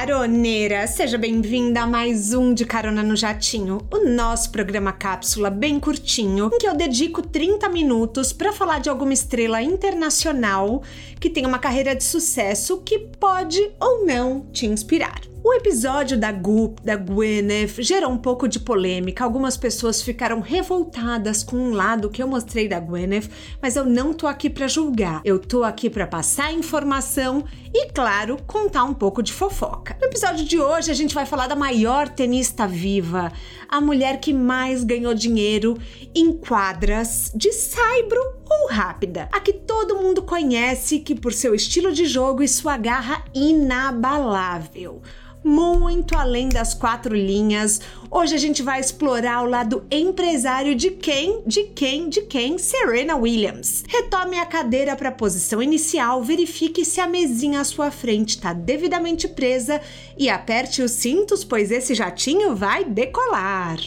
caroneira! Seja bem-vinda a mais um de Carona no Jatinho, o nosso programa cápsula bem curtinho, em que eu dedico 30 minutos para falar de alguma estrela internacional que tem uma carreira de sucesso que pode ou não te inspirar. O episódio da Goop, da Gwyneth, gerou um pouco de polêmica. Algumas pessoas ficaram revoltadas com um lado que eu mostrei da Gwyneth, mas eu não tô aqui para julgar. Eu tô aqui para passar informação e, claro, contar um pouco de fofoca. No episódio de hoje, a gente vai falar da maior tenista viva, a mulher que mais ganhou dinheiro em quadras de saibro ou rápida. A que todo mundo conhece que por seu estilo de jogo e sua garra inabalável muito além das quatro linhas. Hoje a gente vai explorar o lado empresário de quem, de quem, de quem? Serena Williams. Retome a cadeira para a posição inicial, verifique se a mesinha à sua frente está devidamente presa e aperte os cintos, pois esse jatinho vai decolar.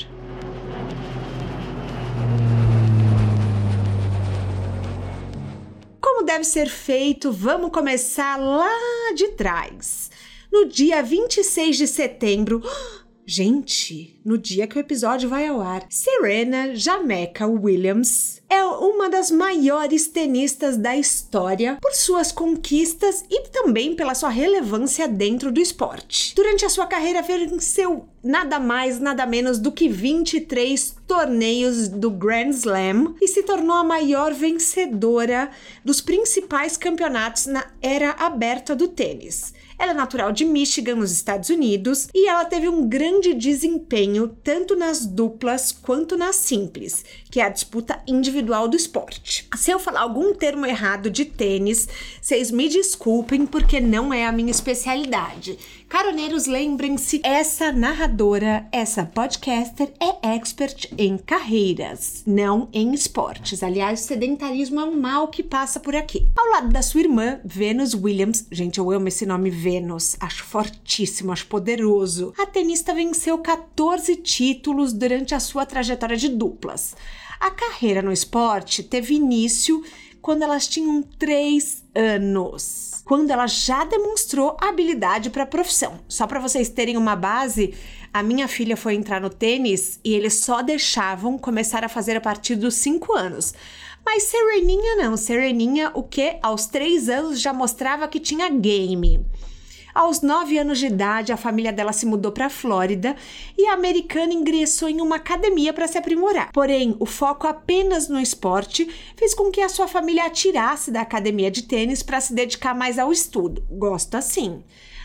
Como deve ser feito, vamos começar lá de trás no dia 26 de setembro. Gente, no dia que o episódio vai ao ar, Serena Jamaica Williams é uma das maiores tenistas da história por suas conquistas e também pela sua relevância dentro do esporte. Durante a sua carreira, venceu nada mais, nada menos do que 23 torneios do Grand Slam e se tornou a maior vencedora dos principais campeonatos na era aberta do tênis. Ela é natural de Michigan, nos Estados Unidos, e ela teve um grande desempenho tanto nas duplas quanto nas simples, que é a disputa individual do esporte. Se eu falar algum termo errado de tênis, vocês me desculpem porque não é a minha especialidade. Caroneiros, lembrem-se, essa narradora, essa podcaster é expert em carreiras, não em esportes. Aliás, sedentarismo é um mal que passa por aqui. Ao lado da sua irmã, Venus Williams, gente, eu amo esse nome Venus, acho fortíssimo, acho poderoso. A tenista venceu 14 títulos durante a sua trajetória de duplas. A carreira no esporte teve início quando elas tinham 3 anos quando ela já demonstrou habilidade para a profissão. Só para vocês terem uma base, a minha filha foi entrar no tênis e eles só deixavam começar a fazer a partir dos 5 anos. Mas Sereninha não, Sereninha o que aos 3 anos já mostrava que tinha game. Aos 9 anos de idade, a família dela se mudou para a Flórida e a americana ingressou em uma academia para se aprimorar. Porém, o foco apenas no esporte fez com que a sua família a tirasse da academia de tênis para se dedicar mais ao estudo. Gosto assim.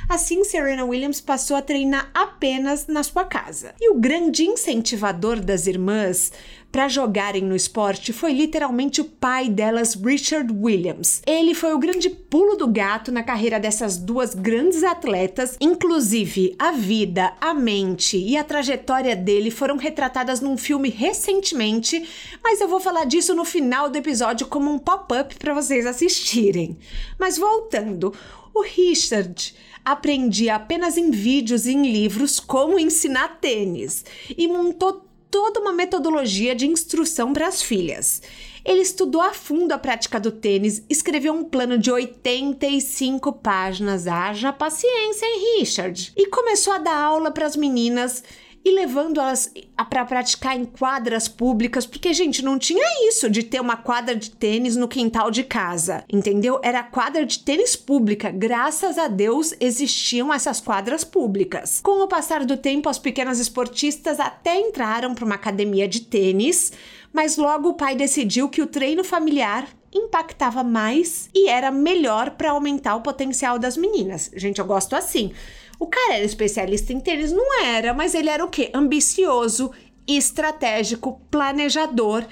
Assim, Serena Williams passou a treinar apenas na sua casa. E o grande incentivador das irmãs para jogarem no esporte foi literalmente o pai delas, Richard Williams. Ele foi o grande pulo do gato na carreira dessas duas grandes atletas, inclusive a vida, a mente e a trajetória dele foram retratadas num filme recentemente, mas eu vou falar disso no final do episódio como um pop-up para vocês assistirem. Mas voltando, o Richard aprendia apenas em vídeos e em livros como ensinar tênis e montou toda uma metodologia de instrução para as filhas. Ele estudou a fundo a prática do tênis, escreveu um plano de 85 páginas, haja paciência, hein, Richard? E começou a dar aula para as meninas e levando elas para praticar em quadras públicas, porque, gente, não tinha isso de ter uma quadra de tênis no quintal de casa, entendeu? Era quadra de tênis pública. Graças a Deus existiam essas quadras públicas. Com o passar do tempo, as pequenas esportistas até entraram para uma academia de tênis, mas logo o pai decidiu que o treino familiar impactava mais e era melhor para aumentar o potencial das meninas. Gente, eu gosto assim. O cara era especialista em tênis? Não era, mas ele era o quê? Ambicioso, estratégico, planejador.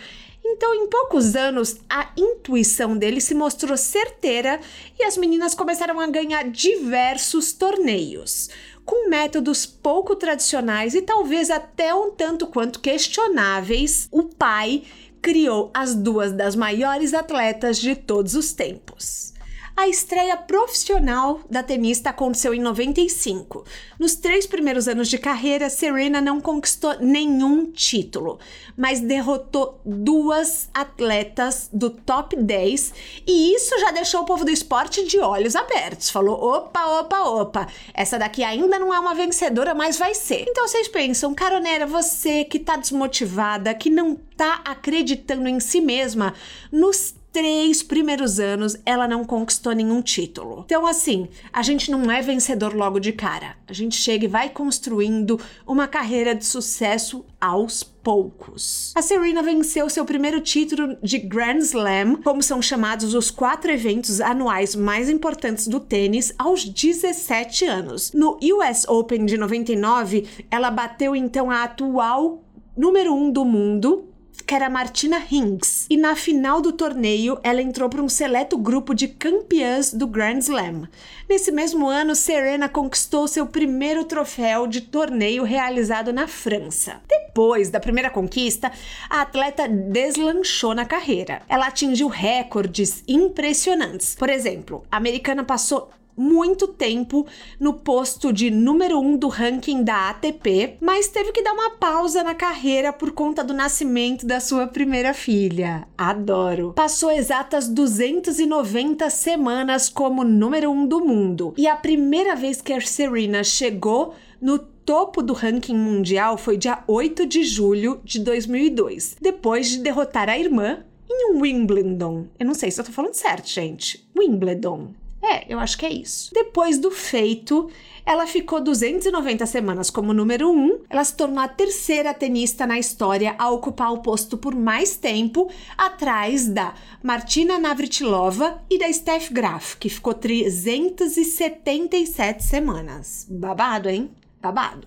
Então, em poucos anos, a intuição dele se mostrou certeira e as meninas começaram a ganhar diversos torneios. Com métodos pouco tradicionais e talvez até um tanto quanto questionáveis, o pai criou as duas das maiores atletas de todos os tempos. A estreia profissional da tenista aconteceu em 95. Nos três primeiros anos de carreira, Serena não conquistou nenhum título, mas derrotou duas atletas do top 10 e isso já deixou o povo do esporte de olhos abertos. Falou: opa, opa, opa, essa daqui ainda não é uma vencedora, mas vai ser. Então vocês pensam, Caronera, você que tá desmotivada, que não tá acreditando em si mesma, nos três primeiros anos ela não conquistou nenhum título. Então, assim, a gente não é vencedor logo de cara. A gente chega e vai construindo uma carreira de sucesso aos poucos. A Serena venceu seu primeiro título de Grand Slam, como são chamados os quatro eventos anuais mais importantes do tênis, aos 17 anos. No US Open de 99, ela bateu então a atual número um do mundo, que era Martina Hingis, e na final do torneio ela entrou para um seleto grupo de campeãs do Grand Slam. Nesse mesmo ano, Serena conquistou seu primeiro troféu de torneio realizado na França. Depois da primeira conquista, a atleta deslanchou na carreira. Ela atingiu recordes impressionantes. Por exemplo, a americana passou muito tempo no posto de número 1 um do ranking da ATP, mas teve que dar uma pausa na carreira por conta do nascimento da sua primeira filha. Adoro! Passou exatas 290 semanas como número 1 um do mundo. E a primeira vez que a Serena chegou no topo do ranking mundial foi dia 8 de julho de 2002, depois de derrotar a irmã em Wimbledon. Eu não sei se eu tô falando certo, gente. Wimbledon. É, eu acho que é isso. Depois do feito, ela ficou 290 semanas como número 1. Um, ela se tornou a terceira tenista na história a ocupar o posto por mais tempo, atrás da Martina Navratilova e da Steph Graf, que ficou 377 semanas. Babado, hein? Babado.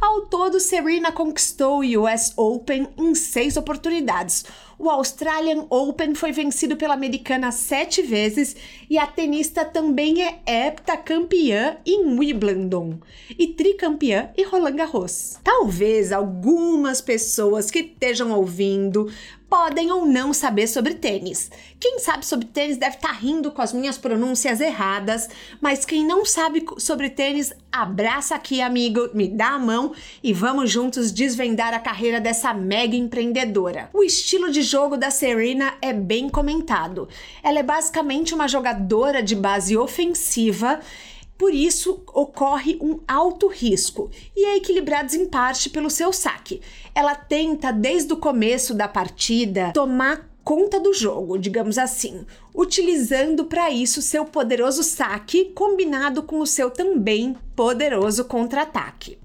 Ao todo, Serena conquistou o US Open em seis oportunidades. O Australian Open foi vencido pela americana sete vezes e a tenista também é heptacampeã em Wimbledon e tricampeã em Roland Garros. Talvez algumas pessoas que estejam ouvindo podem ou não saber sobre tênis. Quem sabe sobre tênis deve estar tá rindo com as minhas pronúncias erradas, mas quem não sabe sobre tênis, abraça aqui, amigo, me dá a mão e vamos juntos desvendar a carreira dessa mega empreendedora. O estilo de jogo da Serena é bem comentado. Ela é basicamente uma jogadora de base ofensiva por isso, ocorre um alto risco e é equilibrado em parte pelo seu saque. Ela tenta, desde o começo da partida, tomar conta do jogo, digamos assim, utilizando para isso seu poderoso saque combinado com o seu também poderoso contra-ataque.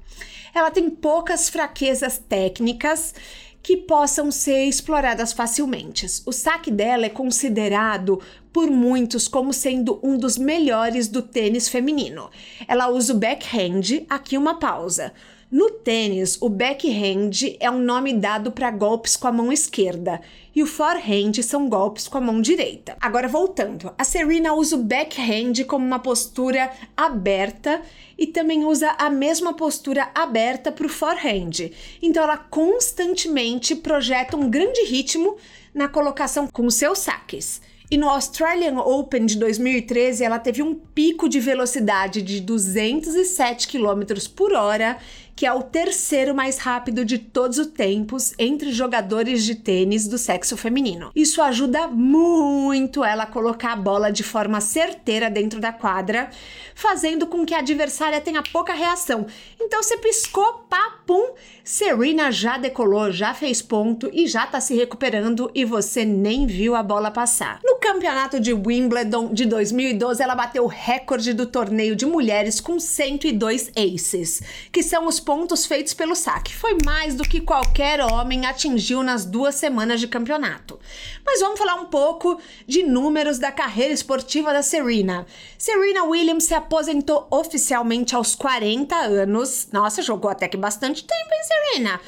Ela tem poucas fraquezas técnicas que possam ser exploradas facilmente. O saque dela é considerado por muitos como sendo um dos melhores do tênis feminino. Ela usa o backhand, aqui uma pausa. No tênis, o backhand é um nome dado para golpes com a mão esquerda e o forehand são golpes com a mão direita. Agora voltando, a Serena usa o backhand como uma postura aberta e também usa a mesma postura aberta para o forehand. Então ela constantemente projeta um grande ritmo na colocação com seus saques. E no Australian Open de 2013, ela teve um pico de velocidade de 207 km por hora que é o terceiro mais rápido de todos os tempos entre jogadores de tênis do sexo feminino. Isso ajuda muito ela a colocar a bola de forma certeira dentro da quadra, fazendo com que a adversária tenha pouca reação. Então você piscou, papum, Serena já decolou, já fez ponto e já tá se recuperando e você nem viu a bola passar. No campeonato de Wimbledon de 2012, ela bateu o recorde do torneio de mulheres com 102 aces, que são os pontos feitos pelo saque. Foi mais do que qualquer homem atingiu nas duas semanas de campeonato. Mas vamos falar um pouco de números da carreira esportiva da Serena. Serena Williams se aposentou oficialmente aos 40 anos. Nossa, jogou até que bastante tempo, hein, Serena?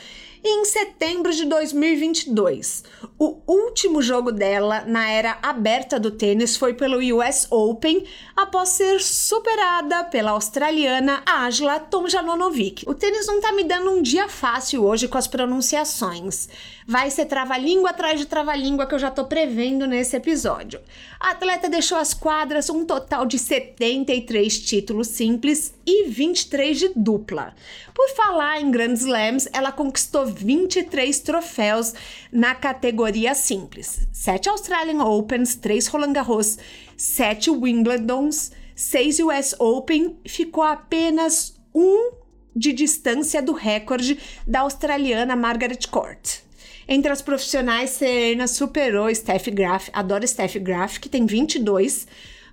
E em setembro de 2022, o último jogo dela na era aberta do tênis foi pelo US Open, após ser superada pela australiana Ajla Tomjanovic. O tênis não tá me dando um dia fácil hoje com as pronunciações. Vai ser trava-língua atrás de trava-língua que eu já tô prevendo nesse episódio. A atleta deixou as quadras um total de 73 títulos simples e 23 de dupla. Por falar em Grand Slams, ela conquistou 23 troféus na categoria simples: 7 Australian Opens, 3 Roland Garros, 7 Wimbledons, 6 US Open, ficou apenas um de distância do recorde da australiana Margaret Court. Entre as profissionais, Serena superou Steph Graf, adoro Steph Graf, que tem 22,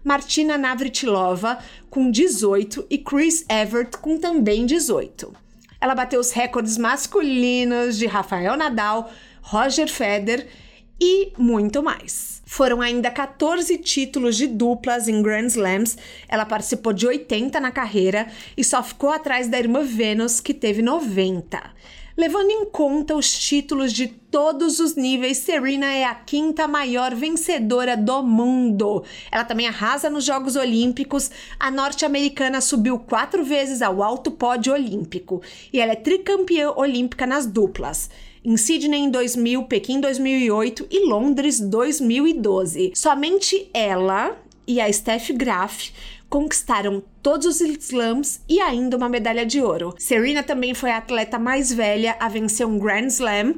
Martina Navratilova com 18 e Chris Evert com também 18. Ela bateu os recordes masculinos de Rafael Nadal, Roger Federer e muito mais. Foram ainda 14 títulos de duplas em Grand Slams. Ela participou de 80 na carreira e só ficou atrás da irmã Venus, que teve 90. Levando em conta os títulos de todos os níveis, Serena é a quinta maior vencedora do mundo. Ela também arrasa nos Jogos Olímpicos. A norte-americana subiu quatro vezes ao alto pódio olímpico e ela é tricampeã olímpica nas duplas em Sydney em 2000, Pequim 2008 e Londres 2012. Somente ela e a Steph Graf conquistaram todos os slams e ainda uma medalha de ouro. Serena também foi a atleta mais velha a vencer um Grand Slam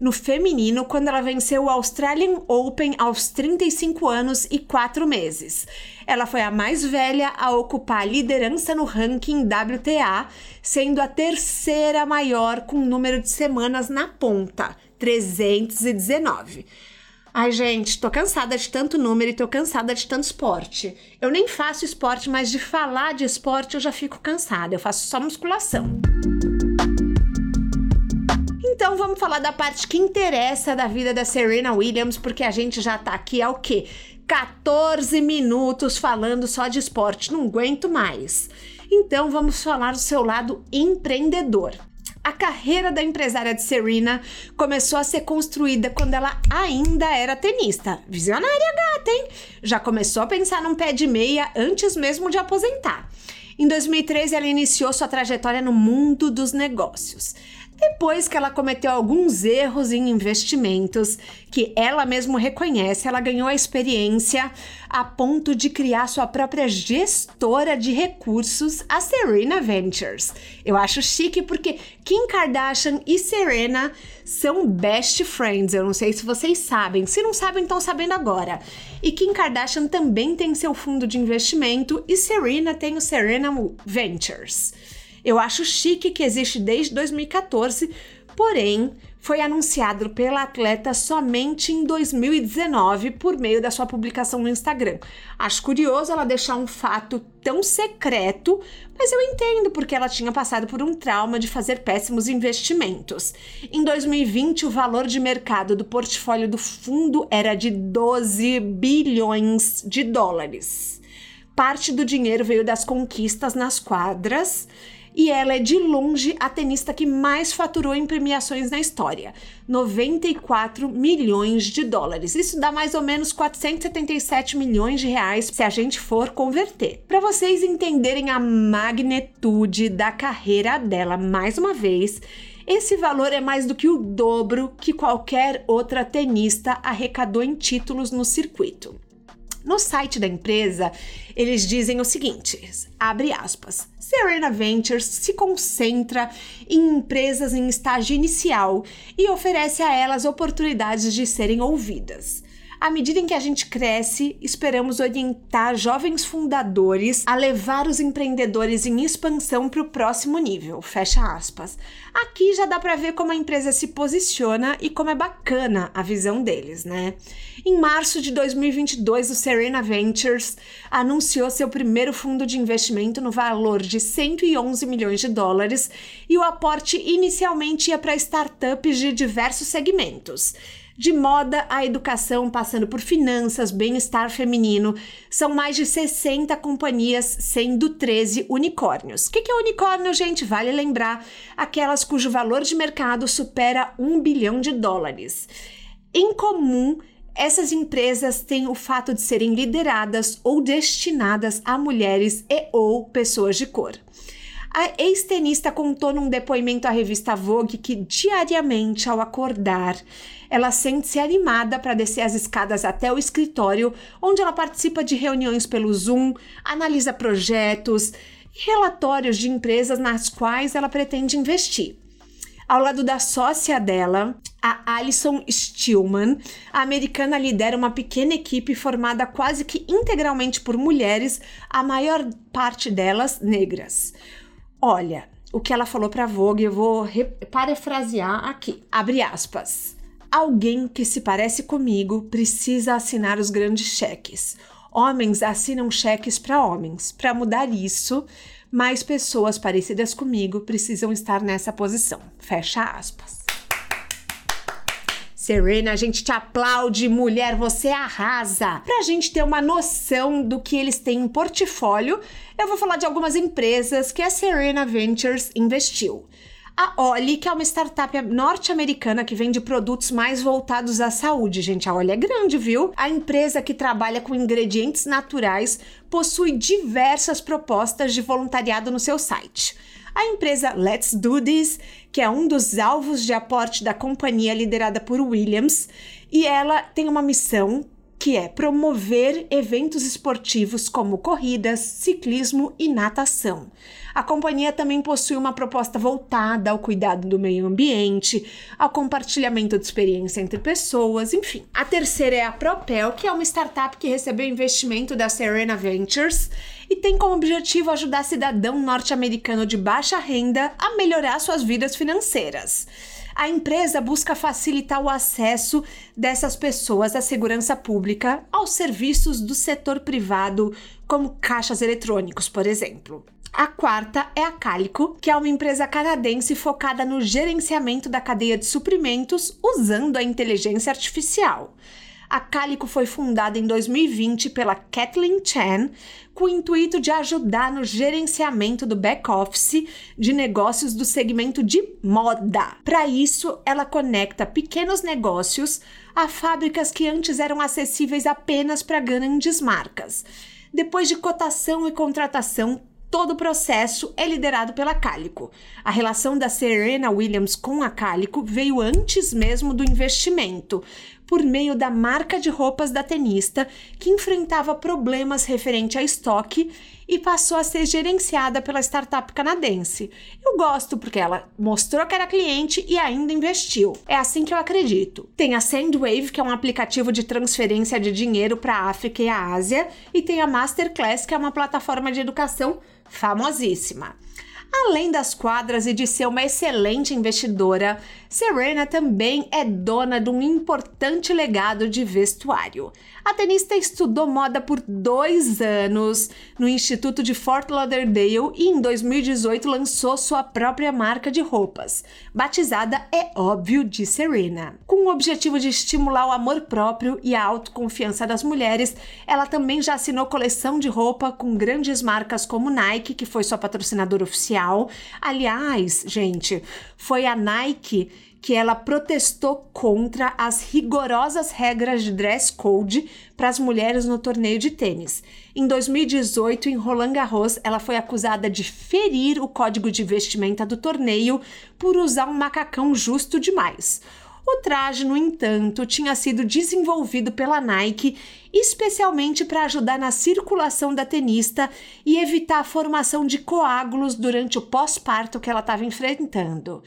no feminino quando ela venceu o Australian Open aos 35 anos e 4 meses. Ela foi a mais velha a ocupar a liderança no ranking WTA, sendo a terceira maior com número de semanas na ponta, 319. Ai, gente, tô cansada de tanto número e tô cansada de tanto esporte. Eu nem faço esporte, mas de falar de esporte eu já fico cansada. Eu faço só musculação. Então vamos falar da parte que interessa da vida da Serena Williams, porque a gente já tá aqui há o quê? 14 minutos falando só de esporte, não aguento mais. Então vamos falar do seu lado empreendedor. A carreira da empresária de Serena começou a ser construída quando ela ainda era tenista. Visionária gata, hein? Já começou a pensar num pé de meia antes mesmo de aposentar. Em 2013, ela iniciou sua trajetória no mundo dos negócios. Depois que ela cometeu alguns erros em investimentos, que ela mesma reconhece, ela ganhou a experiência a ponto de criar sua própria gestora de recursos, a Serena Ventures. Eu acho chique porque Kim Kardashian e Serena são best friends. Eu não sei se vocês sabem. Se não sabem, estão sabendo agora. E Kim Kardashian também tem seu fundo de investimento e Serena tem o Serena Ventures. Eu acho chique que existe desde 2014, porém foi anunciado pela atleta somente em 2019 por meio da sua publicação no Instagram. Acho curioso ela deixar um fato tão secreto, mas eu entendo porque ela tinha passado por um trauma de fazer péssimos investimentos. Em 2020, o valor de mercado do portfólio do fundo era de 12 bilhões de dólares. Parte do dinheiro veio das conquistas nas quadras e ela é de longe a tenista que mais faturou em premiações na história, 94 milhões de dólares. Isso dá mais ou menos 477 milhões de reais se a gente for converter. Para vocês entenderem a magnitude da carreira dela, mais uma vez, esse valor é mais do que o dobro que qualquer outra tenista arrecadou em títulos no circuito. No site da empresa, eles dizem o seguinte: abre aspas. Serena Ventures se concentra em empresas em estágio inicial e oferece a elas oportunidades de serem ouvidas. À medida em que a gente cresce, esperamos orientar jovens fundadores a levar os empreendedores em expansão para o próximo nível. Fecha aspas. Aqui já dá para ver como a empresa se posiciona e como é bacana a visão deles, né? Em março de 2022, o Serena Ventures anunciou seu primeiro fundo de investimento no valor de 111 milhões de dólares e o aporte inicialmente ia para startups de diversos segmentos De moda a educação, passando por finanças, bem-estar feminino, são mais de 60 companhias, sendo 13 unicórnios. O que, que é unicórnio, gente? Vale lembrar aquelas cujo valor de mercado supera um bilhão de dólares. Em comum, essas empresas têm o fato de serem lideradas ou destinadas a mulheres e ou pessoas de cor. A ex-tenista contou num depoimento à revista Vogue que diariamente, ao acordar, ela sente-se animada para descer as escadas até o escritório, onde ela participa de reuniões pelo Zoom, analisa projetos e relatórios de empresas nas quais ela pretende investir. Ao lado da sócia dela, a Alison Stillman, a americana lidera uma pequena equipe formada quase que integralmente por mulheres, a maior parte delas negras. Olha, o que ela falou para Vogue, eu vou parafrasear aqui. Abre aspas. Alguém que se parece comigo precisa assinar os grandes cheques. Homens assinam cheques para homens. Para mudar isso, mais pessoas parecidas comigo precisam estar nessa posição. Fecha aspas. Serena, a gente te aplaude, mulher, você arrasa. Pra gente ter uma noção do que eles têm em portfólio, eu vou falar de algumas empresas que a Serena Ventures investiu. A Oli, que é uma startup norte-americana que vende produtos mais voltados à saúde. Gente, a Oli é grande, viu? A empresa que trabalha com ingredientes naturais possui diversas propostas de voluntariado no seu site. A empresa Let's Do This, que é um dos alvos de aporte da companhia liderada por Williams, e ela tem uma missão que é promover eventos esportivos como corridas, ciclismo e natação. A companhia também possui uma proposta voltada ao cuidado do meio ambiente, ao compartilhamento de experiência entre pessoas, enfim. A terceira é a Propel, que é uma startup que recebeu investimento da Serena Ventures e tem como objetivo ajudar cidadão norte-americano de baixa renda a melhorar suas vidas financeiras a empresa busca facilitar o acesso dessas pessoas à segurança pública aos serviços do setor privado, como caixas eletrônicos, por exemplo. A quarta é a Calico, que é uma empresa canadense focada no gerenciamento da cadeia de suprimentos usando a inteligência artificial. A Calico foi fundada em 2020 pela Kathleen Chan, com o intuito de ajudar no gerenciamento do back-office de negócios do segmento de moda. Para isso, ela conecta pequenos negócios a fábricas que antes eram acessíveis apenas para grandes marcas. Depois de cotação e contratação, todo o processo é liderado pela Calico. A relação da Serena Williams com a Calico veio antes mesmo do investimento, por meio da marca de roupas da tenista, que enfrentava problemas referente a estoque e passou a ser gerenciada pela startup canadense. Eu gosto porque ela mostrou que era cliente e ainda investiu. É assim que eu acredito. Tem a Sandwave, que é um aplicativo de transferência de dinheiro para a África e a Ásia, e tem a Masterclass, que é uma plataforma de educação famosíssima. Além das quadras e de ser uma excelente investidora, Serena também é dona de um importante legado de vestuário. A tenista estudou moda por dois anos no Instituto de Fort Lauderdale e em 2018 lançou sua própria marca de roupas, batizada É Óbvio de Serena. Com o objetivo de estimular o amor próprio e a autoconfiança das mulheres, ela também já assinou coleção de roupa com grandes marcas como Nike, que foi sua patrocinadora oficial. Aliás, gente, foi a Nike que ela protestou contra as rigorosas regras de dress code para as mulheres no torneio de tênis. Em 2018, em Roland Garros, ela foi acusada de ferir o código de vestimenta do torneio por usar um macacão justo demais. O traje, no entanto, tinha sido desenvolvido pela Nike especialmente para ajudar na circulação da tenista e evitar a formação de coágulos durante o pós-parto que ela estava enfrentando.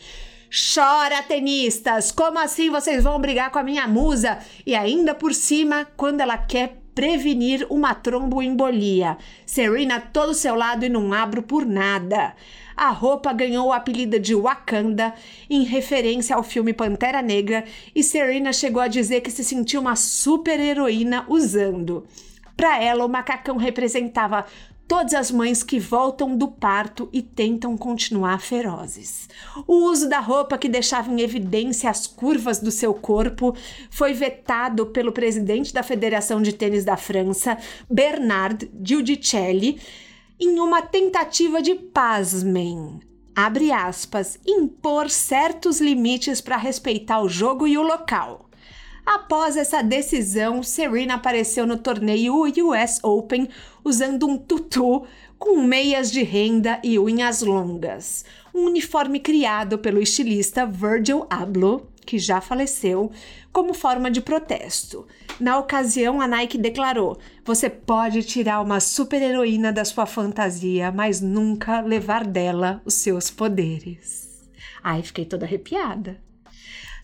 Chora, tenistas! Como assim vocês vão brigar com a minha musa? E ainda por cima, quando ela quer prevenir uma tromboembolia. Serena todo seu lado e não abro por nada. A roupa ganhou o apelido de Wakanda em referência ao filme Pantera Negra e Serena chegou a dizer que se sentiu uma super heroína usando. Para ela, o macacão representava todas as mães que voltam do parto e tentam continuar ferozes. O uso da roupa que deixava em evidência as curvas do seu corpo foi vetado pelo presidente da Federação de Tênis da França, Bernard Giudicelli, em uma tentativa de pasmem, abre aspas, impor certos limites para respeitar o jogo e o local. Após essa decisão, Serena apareceu no torneio US Open usando um tutu com meias de renda e unhas longas. Um uniforme criado pelo estilista Virgil Abloh, que já faleceu, como forma de protesto. Na ocasião, a Nike declarou: Você pode tirar uma super-heroína da sua fantasia, mas nunca levar dela os seus poderes. Ai, fiquei toda arrepiada.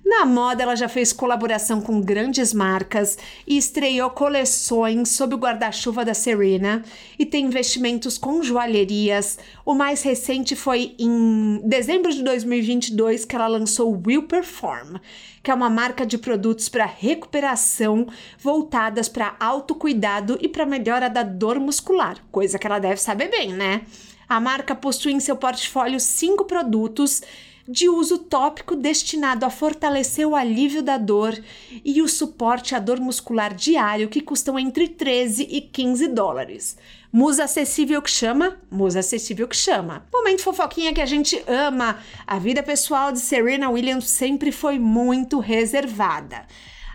Na moda, ela já fez colaboração com grandes marcas e estreou coleções sob o guarda-chuva da Serena e tem investimentos com joalherias. O mais recente foi em dezembro de 2022 que ela lançou Will Perform, que é uma marca de produtos para recuperação voltadas para autocuidado e para melhora da dor muscular, coisa que ela deve saber bem, né? A marca possui em seu portfólio cinco produtos de uso tópico destinado a fortalecer o alívio da dor e o suporte à dor muscular diário que custam entre 13 e 15 dólares. Musa acessível que chama, musa acessível que chama. Momento fofoquinha que a gente ama. A vida pessoal de Serena Williams sempre foi muito reservada.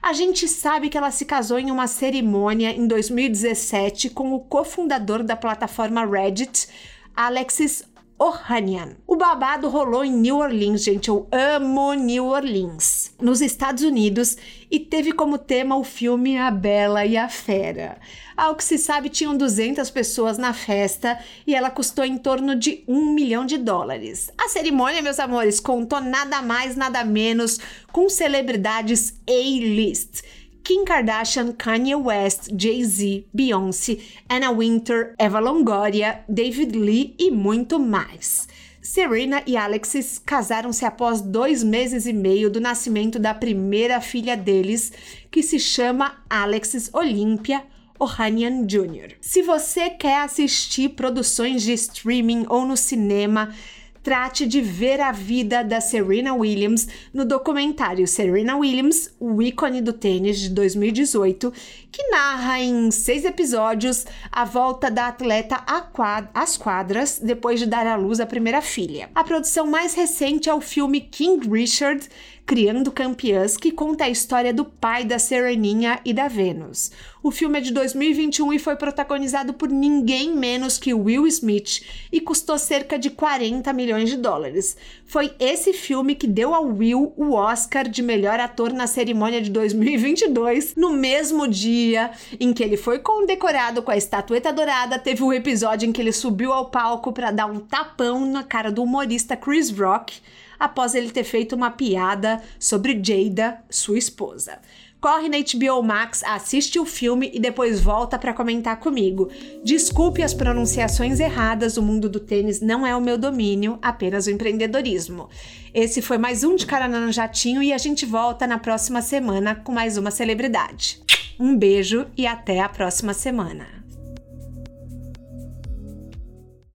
A gente sabe que ela se casou em uma cerimônia em 2017 com o cofundador da plataforma Reddit, Alexis Ohanian. O babado rolou em New Orleans, gente. Eu amo New Orleans, nos Estados Unidos, e teve como tema o filme A Bela e a Fera. Ao que se sabe, tinham 200 pessoas na festa e ela custou em torno de um milhão de dólares. A cerimônia, meus amores, contou nada mais, nada menos com celebridades A-list Kim Kardashian, Kanye West, Jay-Z, Beyoncé, Anna Winter, Eva Longoria, David Lee e muito mais. Serena e Alexis casaram-se após dois meses e meio do nascimento da primeira filha deles, que se chama Alexis Olympia Ohanian Jr. Se você quer assistir produções de streaming ou no cinema, trate de ver a vida da Serena Williams no documentário Serena Williams, o ícone do tênis de 2018, que narra em seis episódios a volta da atleta às quadras depois de dar à luz a primeira filha. A produção mais recente é o filme King Richard Criando Campeãs, que conta a história do pai da Sereninha e da Vênus. O filme é de 2021 e foi protagonizado por ninguém menos que Will Smith e custou cerca de 40 milhões de dólares. Foi esse filme que deu ao Will o Oscar de melhor ator na cerimônia de 2022, no mesmo dia em que ele foi condecorado com a estatueta dourada, teve um episódio em que ele subiu ao palco para dar um tapão na cara do humorista Chris Rock após ele ter feito uma piada sobre Jada, sua esposa. Corre na HBO Max, assiste o filme e depois volta para comentar comigo. Desculpe as pronunciações erradas, o mundo do tênis não é o meu domínio, apenas o empreendedorismo. Esse foi mais um de Caraná no Jatinho e a gente volta na próxima semana com mais uma celebridade. Um beijo e até a próxima semana.